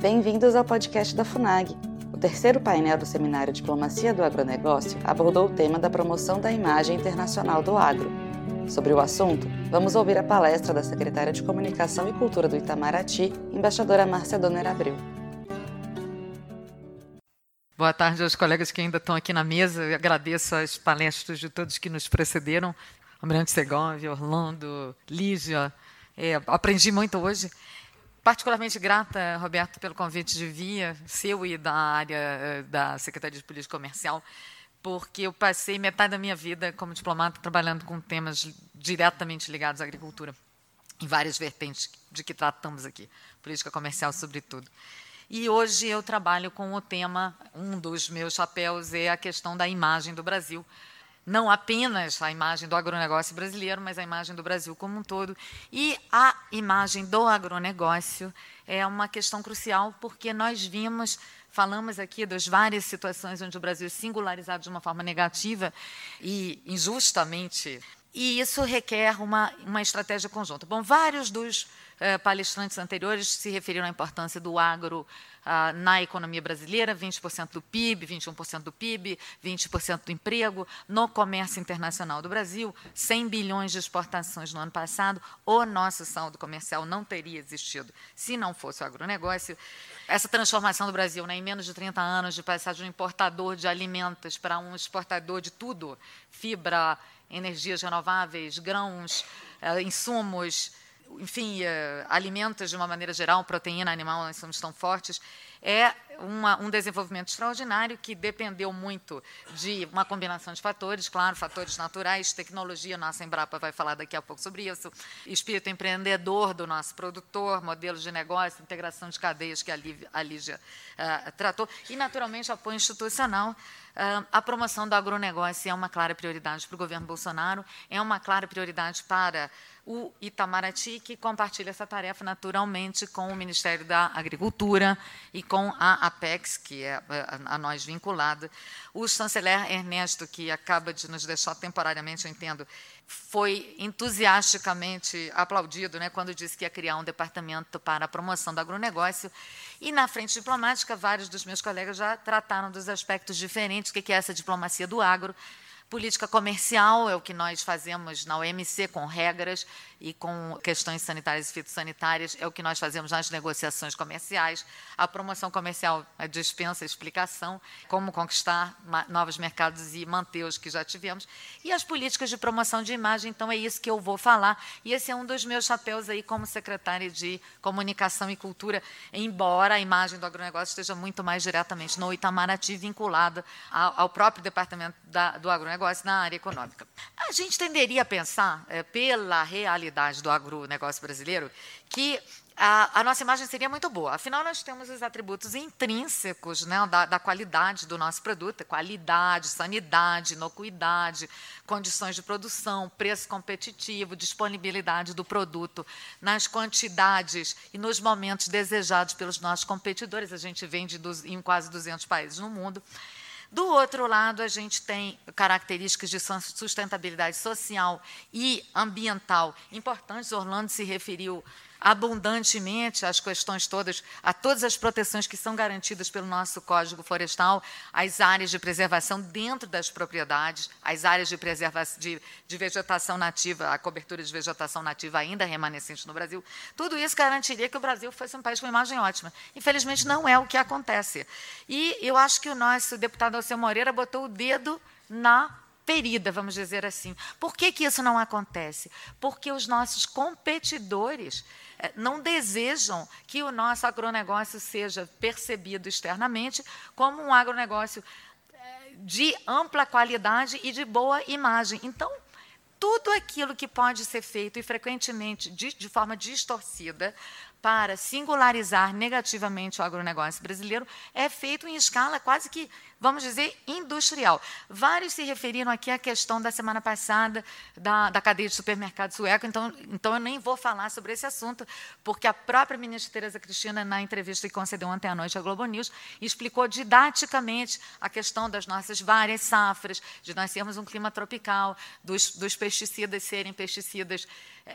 Bem-vindos ao podcast da FUNAG. O terceiro painel do seminário Diplomacia do Agronegócio abordou o tema da promoção da imagem internacional do agro. Sobre o assunto, vamos ouvir a palestra da secretária de Comunicação e Cultura do Itamaraty, embaixadora Márcia Donner Abreu. Boa tarde aos colegas que ainda estão aqui na mesa. Eu agradeço as palestras de todos que nos precederam. Almirante Segovia, Orlando, Lígia. É, aprendi muito hoje. Particularmente grata, Roberto, pelo convite de via seu e da área eh, da Secretaria de Política Comercial, porque eu passei metade da minha vida como diplomata trabalhando com temas diretamente ligados à agricultura, em várias vertentes de que tratamos aqui, política comercial sobretudo. E hoje eu trabalho com o tema, um dos meus chapéus é a questão da imagem do Brasil. Não apenas a imagem do agronegócio brasileiro, mas a imagem do Brasil como um todo. E a imagem do agronegócio é uma questão crucial, porque nós vimos falamos aqui das várias situações onde o Brasil é singularizado de uma forma negativa e injustamente. E isso requer uma, uma estratégia conjunta. Bom, vários dos eh, palestrantes anteriores se referiram à importância do agro ah, na economia brasileira, 20% do PIB, 21% do PIB, 20% do emprego, no comércio internacional do Brasil, 100 bilhões de exportações no ano passado, o nosso saldo comercial não teria existido se não fosse o agronegócio. Essa transformação do Brasil, né, em menos de 30 anos, de passar de um importador de alimentos para um exportador de tudo, fibra, energias renováveis, grãos, eh, insumos, enfim, uh, alimentos de uma maneira geral, proteína animal, nós somos tão fortes, é uma, um desenvolvimento extraordinário que dependeu muito de uma combinação de fatores, claro, fatores naturais, tecnologia, nossa Embrapa vai falar daqui a pouco sobre isso, espírito empreendedor do nosso produtor, modelos de negócio, integração de cadeias que a Lígia uh, tratou, e, naturalmente, apoio institucional. Uh, a promoção do agronegócio é uma clara prioridade para o governo Bolsonaro, é uma clara prioridade para o Itamaraty, que compartilha essa tarefa naturalmente com o Ministério da Agricultura e com a Apex, que é a nós vinculada. O chanceler Ernesto, que acaba de nos deixar temporariamente, eu entendo, foi entusiasticamente aplaudido né, quando disse que ia criar um departamento para a promoção do agronegócio. E na frente diplomática, vários dos meus colegas já trataram dos aspectos diferentes, o que é essa diplomacia do agro, Política comercial é o que nós fazemos na OMC com regras e com questões sanitárias e fitossanitárias, é o que nós fazemos nas negociações comerciais. A promoção comercial dispensa explicação, como conquistar novos mercados e manter os que já tivemos. E as políticas de promoção de imagem, então é isso que eu vou falar. E esse é um dos meus chapéus aí como secretária de Comunicação e Cultura, embora a imagem do agronegócio esteja muito mais diretamente no Itamaraty vinculada ao próprio departamento do agronegócio agronegócio na área econômica. A gente tenderia a pensar, é, pela realidade do agronegócio brasileiro, que a, a, nossa imagem seria muito boa. Afinal, nós temos os atributos intrínsecos né, da, da, qualidade do nosso produto: qualidade, sanidade, inocuidade, condições de produção, preço competitivo, disponibilidade do produto nas quantidades e nos momentos desejados pelos nossos competidores. A gente vende em quase 200 países no mundo. Do outro lado, a gente tem características de sustentabilidade social e ambiental importantes. Orlando se referiu abundantemente as questões todas, a todas as proteções que são garantidas pelo nosso Código Florestal, as áreas de preservação dentro das propriedades, as áreas de preservação de, de vegetação nativa, a cobertura de vegetação nativa ainda remanescente no Brasil. Tudo isso garantiria que o Brasil fosse um país com imagem ótima. Infelizmente, não é o que acontece. E eu acho que o nosso deputado Alceu Moreira botou o dedo na ferida, vamos dizer assim. Por que, que isso não acontece? Porque os nossos competidores não desejam que o nosso agronegócio seja percebido externamente como um agronegócio eh, de ampla qualidade e de boa imagem. Então, tudo aquilo que pode ser feito, e frequentemente de, de forma distorcida, para singularizar negativamente o agronegócio brasileiro é feito em escala quase que, vamos dizer, industrial. Vários se referiram aqui à questão da semana passada da, da cadeia de supermercados sueco, então, então eu nem vou falar sobre esse assunto, porque a própria ministra Tereza Cristina, na entrevista que concedeu ontem à noite à Globo News, explicou didaticamente a questão das nossas várias safras, de nós sermos um clima tropical, dos, dos pesticidas serem pesticidas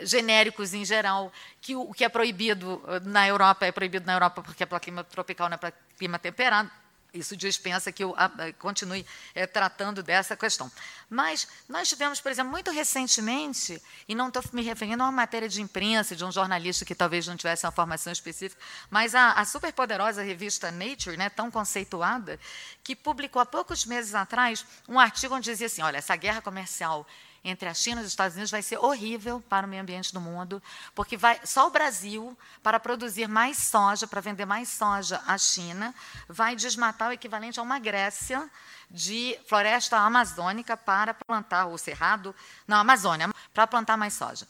genéricos em geral, que o, que é proibido proibido na Europa, é proibido na Europa porque é para clima tropical, não é para clima temperado. Isso dispensa que eu continue é, tratando dessa questão. Mas nós tivemos, por exemplo, muito recentemente, e não estou me referindo a uma matéria de imprensa, de um jornalista que talvez não tivesse uma formação específica, mas a, a superpoderosa revista Nature, né, tão conceituada, que publicou há poucos meses atrás um artigo onde dizia assim: olha, essa guerra comercial entre a China e os Estados Unidos vai ser horrível para o meio ambiente do mundo, porque vai, só o Brasil, para produzir mais soja, para vender mais soja à China, vai desmatar o equivalente a uma Grécia de floresta amazônica para plantar, o cerrado, na Amazônia, para plantar mais soja.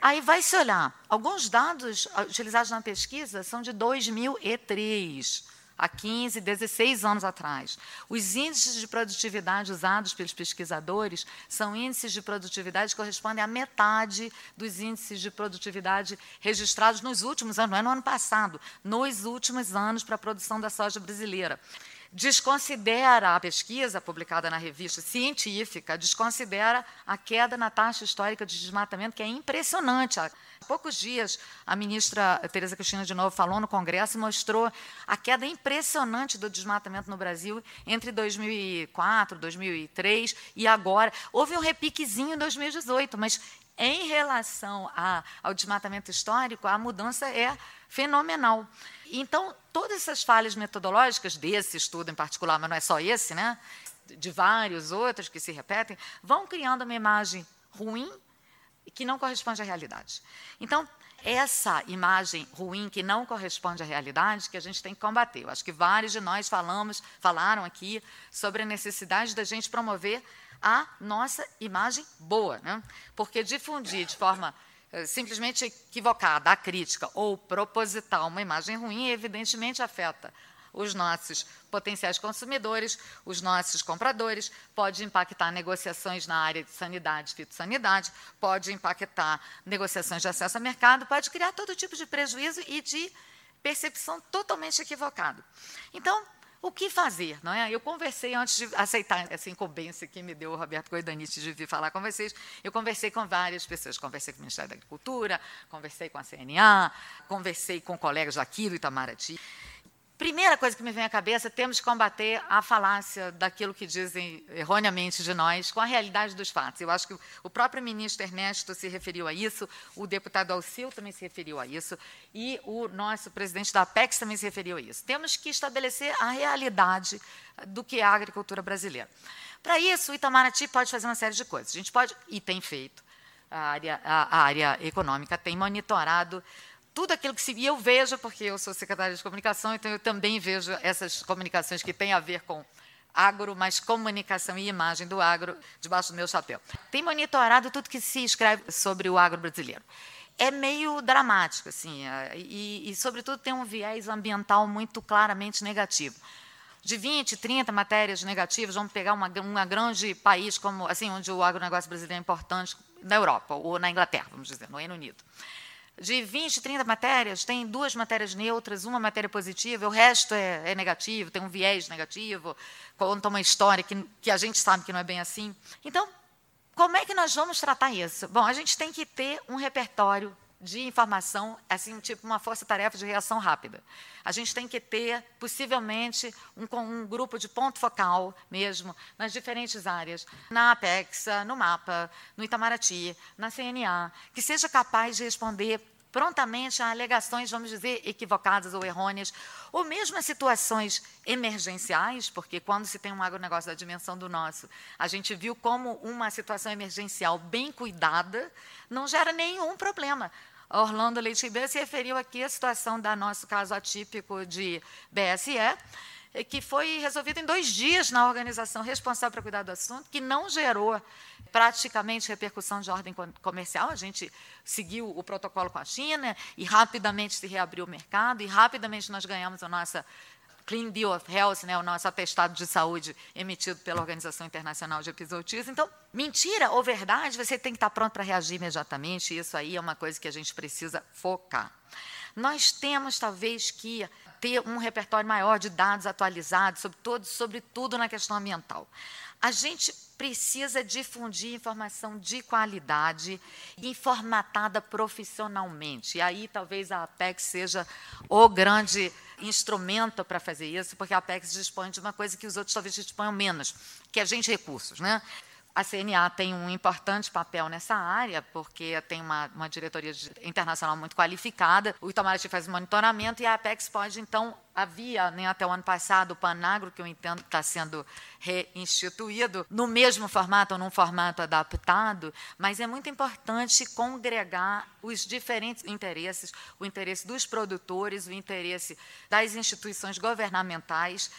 Aí vai se olhar, alguns dados utilizados na pesquisa são de 2003 há 15, 16 anos atrás. Os índices de produtividade usados pelos pesquisadores são índices de produtividade que correspondem à metade dos índices de produtividade registrados nos últimos anos, não é no ano passado, nos últimos anos para a produção da soja brasileira desconsidera a pesquisa publicada na revista científica, desconsidera a queda na taxa histórica de desmatamento, que é impressionante. Há poucos dias, a ministra Tereza Cristina de novo falou no Congresso e mostrou a queda impressionante do desmatamento no Brasil entre 2004, 2003 e agora. Houve um repiquezinho em 2018, mas em relação a, ao desmatamento histórico, a mudança é fenomenal. Então, todas essas falhas metodológicas, desse estudo em particular, mas não é só esse, né? de vários outros que se repetem, vão criando uma imagem ruim que não corresponde à realidade. Então, essa imagem ruim que não corresponde à realidade que a gente tem que combater. Eu acho que vários de nós falamos, falaram aqui sobre a necessidade da gente promover a nossa imagem boa, né? porque difundir de forma simplesmente equivocada, a crítica ou proposital, uma imagem ruim, evidentemente afeta os nossos potenciais consumidores, os nossos compradores, pode impactar negociações na área de sanidade, fitossanidade, pode impactar negociações de acesso ao mercado, pode criar todo tipo de prejuízo e de percepção totalmente equivocada. Então, o que fazer? Não é? Eu conversei, antes de aceitar essa incumbência que me deu o Roberto Goidanite de vir falar com vocês, eu conversei com várias pessoas. Conversei com o Ministério da Agricultura, conversei com a CNA, conversei com colegas daqui do Itamaraty. Primeira coisa que me vem à cabeça, temos que combater a falácia daquilo que dizem erroneamente de nós com a realidade dos fatos. Eu acho que o próprio ministro Ernesto se referiu a isso, o deputado Alcil também se referiu a isso, e o nosso presidente da Apex também se referiu a isso. Temos que estabelecer a realidade do que é a agricultura brasileira. Para isso, o Itamaraty pode fazer uma série de coisas. A gente pode, e tem feito, a área, a, a área econômica tem monitorado tudo aquilo que se. E eu vejo, porque eu sou secretária de comunicação, então eu também vejo essas comunicações que têm a ver com agro, mas comunicação e imagem do agro debaixo do meu chapéu. Tem monitorado tudo que se escreve sobre o agro brasileiro. É meio dramático, assim, é, e, e, sobretudo, tem um viés ambiental muito claramente negativo. De 20, 30 matérias negativas, vamos pegar uma, uma grande país como assim, onde o agronegócio brasileiro é importante, na Europa, ou na Inglaterra, vamos dizer, no Reino Unido de 20, 30 matérias, tem duas matérias neutras, uma matéria positiva, o resto é, é negativo, tem um viés negativo, conta uma história que, que a gente sabe que não é bem assim. Então, como é que nós vamos tratar isso? Bom, a gente tem que ter um repertório de informação, assim, tipo uma força-tarefa de reação rápida. A gente tem que ter, possivelmente, um, um, grupo de ponto focal mesmo, nas diferentes áreas, na Apex, no MAPA, no Itamaraty, na CNA, que seja capaz de responder prontamente a alegações, vamos dizer, equivocadas ou errôneas, ou mesmo a situações emergenciais, porque quando se tem um agronegócio da dimensão do nosso, a gente viu como uma situação emergencial bem cuidada não gera nenhum problema. Orlando Leite Ribeiro se referiu aqui à situação da nosso caso atípico de BSE, que foi resolvido em dois dias na organização responsável para cuidar do assunto, que não gerou praticamente repercussão de ordem comercial. A gente seguiu o protocolo com a China e rapidamente se reabriu o mercado e rapidamente nós ganhamos a nossa Clean Bill of Health, né, o nosso atestado de saúde emitido pela Organização Internacional de Episotismo. Então, mentira ou verdade, você tem que estar pronto para reagir imediatamente, isso aí é uma coisa que a gente precisa focar. Nós temos, talvez, que ter um repertório maior de dados atualizados sobre, todo, sobre tudo na questão ambiental. A gente precisa difundir informação de qualidade e formatada profissionalmente. E aí talvez a Apex seja o grande instrumento para fazer isso, porque a Apex dispõe de uma coisa que os outros talvez disponham menos, que é gente recursos. Né? A CNA tem um importante papel nessa área, porque tem uma, uma diretoria internacional muito qualificada, o Itamaraty faz monitoramento e a Apex pode, então, havia né, até o ano passado o Panagro, que eu entendo que está sendo reinstituído, no mesmo formato ou num formato adaptado, mas é muito importante congregar os diferentes interesses, o interesse dos produtores, o interesse das instituições governamentais,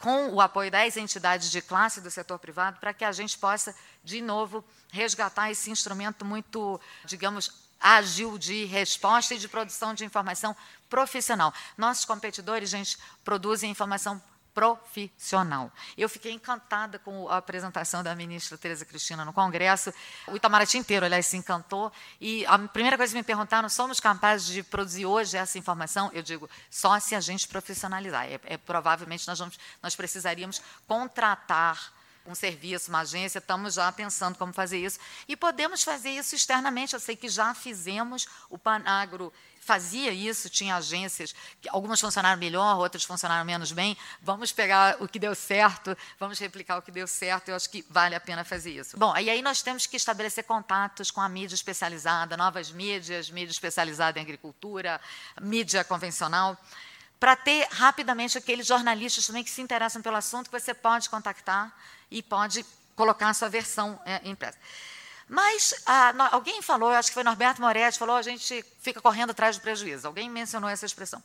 com o apoio das entidades de classe do setor privado, para que a gente possa, de novo, resgatar esse instrumento muito, digamos, ágil de resposta e de produção de informação profissional. Nossos competidores, gente, produzem informação profissional. Eu fiquei encantada com a apresentação da ministra Tereza Cristina no Congresso. O Itamaraty inteiro, aliás, se encantou. E a primeira coisa que me perguntaram, somos capazes de produzir hoje essa informação? Eu digo, só se a gente profissionalizar. É, é provavelmente nós, vamos, nós precisaríamos contratar um serviço, uma agência, estamos já pensando como fazer isso. E podemos fazer isso externamente. Eu sei que já fizemos, o Panagro fazia isso, tinha agências, algumas funcionaram melhor, outras funcionaram menos bem. Vamos pegar o que deu certo, vamos replicar o que deu certo, eu acho que vale a pena fazer isso. Bom, e aí nós temos que estabelecer contatos com a mídia especializada, novas mídias, mídia especializada em agricultura, mídia convencional para ter rapidamente aqueles jornalistas também que se interessam pelo assunto que você pode contactar e pode colocar a sua versão é, impressa. Mas ah, alguém falou, acho que foi Norberto Moretti, falou, a gente fica correndo atrás do prejuízo. Alguém mencionou essa expressão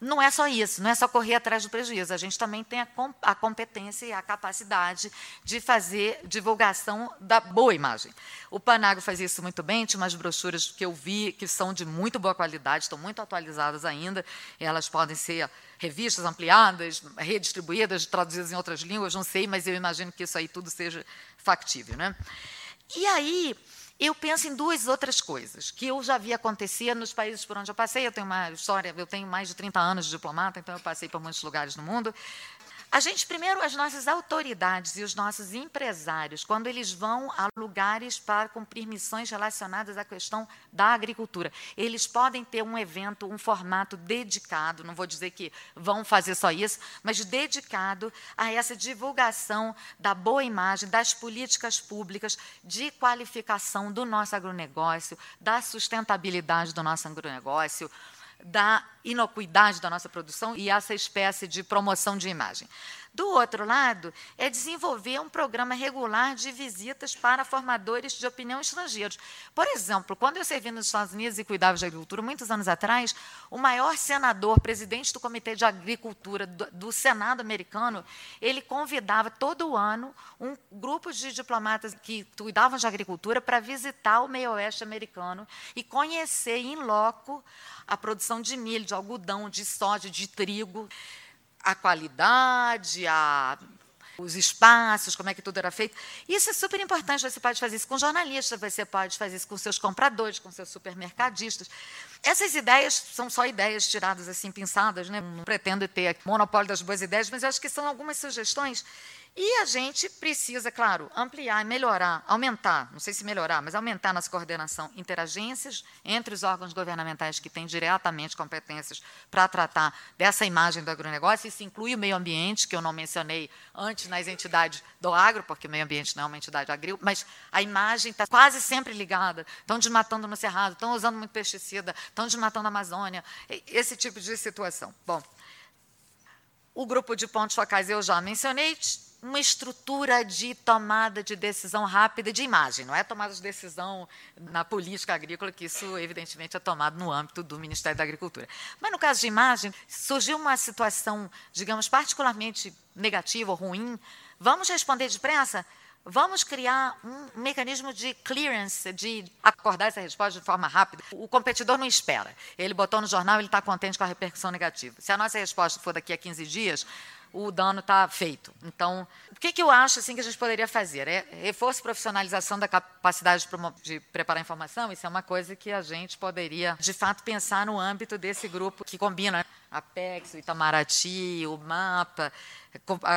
não é só isso, não é só correr atrás do prejuízo. A gente também tem a, a, competência e a capacidade de fazer divulgação da boa imagem. O Panago faz isso muito bem, tinha umas brochuras que eu vi que são de muito boa qualidade, estão muito atualizadas ainda, elas podem ser revistas ampliadas, redistribuídas, traduzidas em outras línguas, não sei, mas eu imagino que isso aí tudo seja factível. Né? E aí, eu penso em duas outras coisas que eu já vi acontecer nos países por onde eu passei. Eu tenho uma história, eu tenho mais de 30 anos de diplomata, então eu passei por muitos lugares no mundo. A gente, primeiro, as nossas autoridades e os nossos empresários, quando eles vão a lugares para cumprir missões relacionadas à questão da agricultura, eles podem ter um evento, um formato dedicado, não vou dizer que vão fazer só isso, mas dedicado a essa divulgação da boa imagem, das políticas públicas de qualificação do nosso agronegócio, da sustentabilidade do nosso agronegócio, da inocuidade da nossa produção e essa espécie de promoção de imagem. Do outro lado, é desenvolver um programa regular de visitas para formadores de opinião estrangeiros. Por exemplo, quando eu servi nos Estados Unidos e cuidava de agricultura, muitos anos atrás, o maior senador, presidente do Comitê de Agricultura do, do Senado americano, ele convidava todo ano um grupo de diplomatas que cuidavam de agricultura para visitar o meio oeste americano e conhecer em loco a produção de milho, de algodão, de soja, de trigo a qualidade, a os espaços, como é que tudo era feito. Isso é super importante. Você pode fazer isso com jornalistas, você pode fazer isso com seus compradores, com seus supermercadistas. Essas ideias são só ideias tiradas assim, pensadas, né? não pretendo ter monopólio das boas ideias, mas eu acho que são algumas sugestões e a gente precisa, claro, ampliar, melhorar, aumentar, não sei se melhorar, mas aumentar nossa coordenação interagências entre os órgãos governamentais que têm diretamente competências para tratar dessa imagem do agronegócio. Isso inclui o meio ambiente, que eu não mencionei antes nas entidades do agro, porque o meio ambiente não é uma entidade agrícola, mas a imagem está quase sempre ligada. Estão desmatando no Cerrado, estão usando muito pesticida, estão desmatando a Amazônia, esse tipo de situação. Bom, o grupo de pontos focais eu já mencionei, uma estrutura de tomada de decisão rápida de imagem, não é tomada de decisão na política agrícola, que isso, evidentemente, é tomado no âmbito do Ministério da Agricultura. Mas, no caso de imagem, surgiu uma situação, digamos, particularmente negativa ou ruim, vamos responder depressa? Vamos criar um mecanismo de clearance, de acordar essa resposta de forma rápida. O competidor não espera. Ele botou no jornal, ele está contente com a repercussão negativa. Se a nossa resposta for daqui a 15 dias, o dano está feito. Então, o que, que, eu acho assim que a gente poderia fazer? É reforço e profissionalização da capacidade de, de preparar informação. Isso é uma coisa que a gente poderia, de fato, pensar no âmbito desse grupo que combina a PEX, o Itamaraty, o MAPA,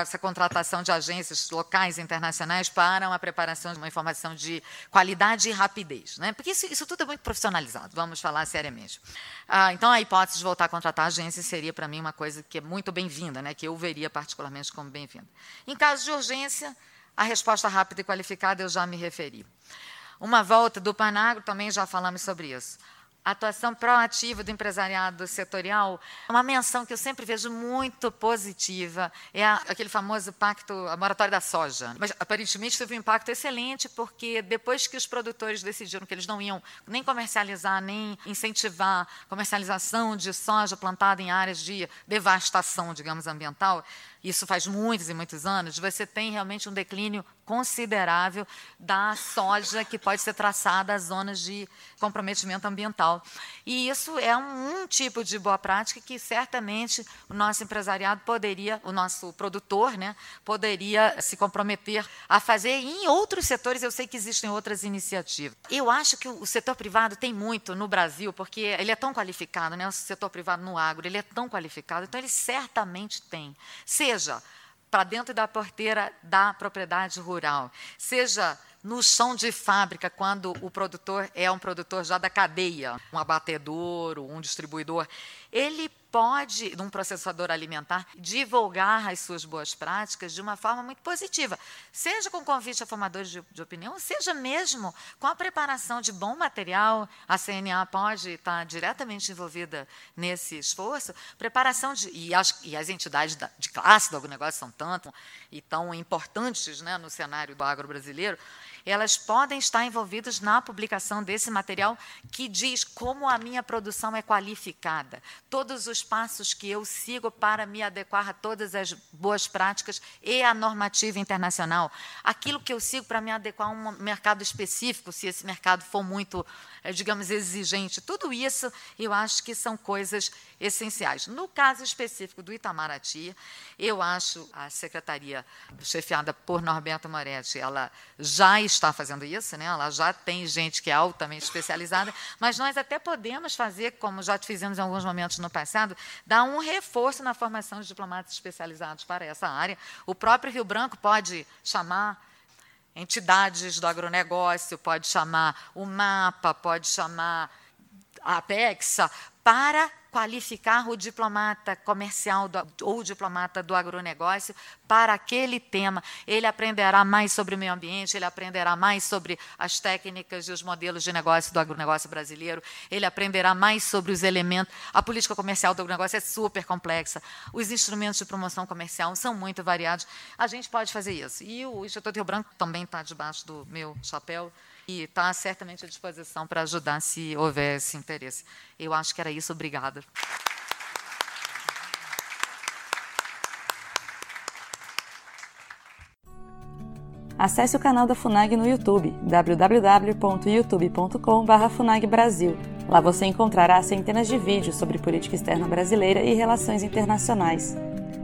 essa contratação de agências locais e internacionais para a preparação de uma informação de qualidade e rapidez. Né? Porque isso, isso tudo é muito profissionalizado, vamos falar seriamente. Ah, então, a hipótese de voltar a contratar agências seria, para mim, uma coisa que é muito bem-vinda, né? que eu veria particularmente como bem-vinda. Em caso de urgência, a resposta rápida e qualificada eu já me referi. Uma volta do Panagro, também já falamos sobre isso atuação proativa do empresariado setorial, uma menção que eu sempre vejo muito positiva é aquele famoso pacto, a moratória da soja. Mas aparentemente teve um impacto excelente, porque depois que os produtores decidiram que eles não iam nem comercializar, nem incentivar comercialização de soja plantada em áreas de devastação, digamos, ambiental, isso faz muitos e muitos anos, você tem realmente um declínio considerável da soja que pode ser traçada às zonas de comprometimento ambiental. E isso é um, um, tipo de boa prática que certamente o nosso empresariado poderia, o nosso produtor, né, poderia se comprometer a fazer. E em outros setores, eu sei que existem outras iniciativas. Eu acho que o setor privado tem muito no Brasil, porque ele é tão qualificado, né, o setor privado no agro, ele é tão qualificado, então ele certamente tem. Seja para dentro da porteira da propriedade rural, seja no chão de fábrica, quando o produtor é um produtor já da cadeia, um abatedouro, um distribuidor, ele pode, num processador alimentar, divulgar as suas boas práticas de uma forma muito positiva, seja com convite a formadores de, de, opinião, seja mesmo com a preparação de bom material. A CNA pode estar diretamente envolvida nesse esforço. Preparação de. E as, e as entidades da, de classe do agronegócio são tanto e tão importantes né, no cenário do agro brasileiro elas podem estar envolvidas na publicação desse material que diz como a minha produção é qualificada, todos os passos que eu sigo para me adequar a todas as boas práticas e a normativa internacional, aquilo que eu sigo para me adequar a um mercado específico, se esse mercado for muito, eh, digamos, exigente. Tudo isso eu acho que são coisas essenciais. No caso específico do Itamaraty, eu acho a secretaria chefiada por Norberto Moretti, ela já está fazendo isso, né? ela já tem gente que é altamente especializada, mas nós até podemos fazer, como já fizemos em alguns momentos no passado, dar um reforço na formação de diplomatas especializados para essa área. O próprio Rio Branco pode chamar entidades do agronegócio, pode chamar o MAPA, pode chamar APEXA, para qualificar o diplomata comercial do, ou o diplomata do agronegócio para aquele tema. Ele aprenderá mais sobre o meio ambiente, ele aprenderá mais sobre as técnicas e os modelos de negócio do agronegócio brasileiro, ele aprenderá mais sobre os elementos. A política comercial do agronegócio é super complexa, os instrumentos de promoção comercial são muito variados. A gente pode fazer isso. E o Instituto Rio Branco também está debaixo do meu chapéu e está certamente à disposição para ajudar se houver esse interesse. Eu acho que era isso. Obrigada. Acesse o canal da FUNAG no YouTube, www.youtube.com.br FUNAGBrasil. Lá você encontrará centenas de vídeos sobre política externa brasileira e relações internacionais.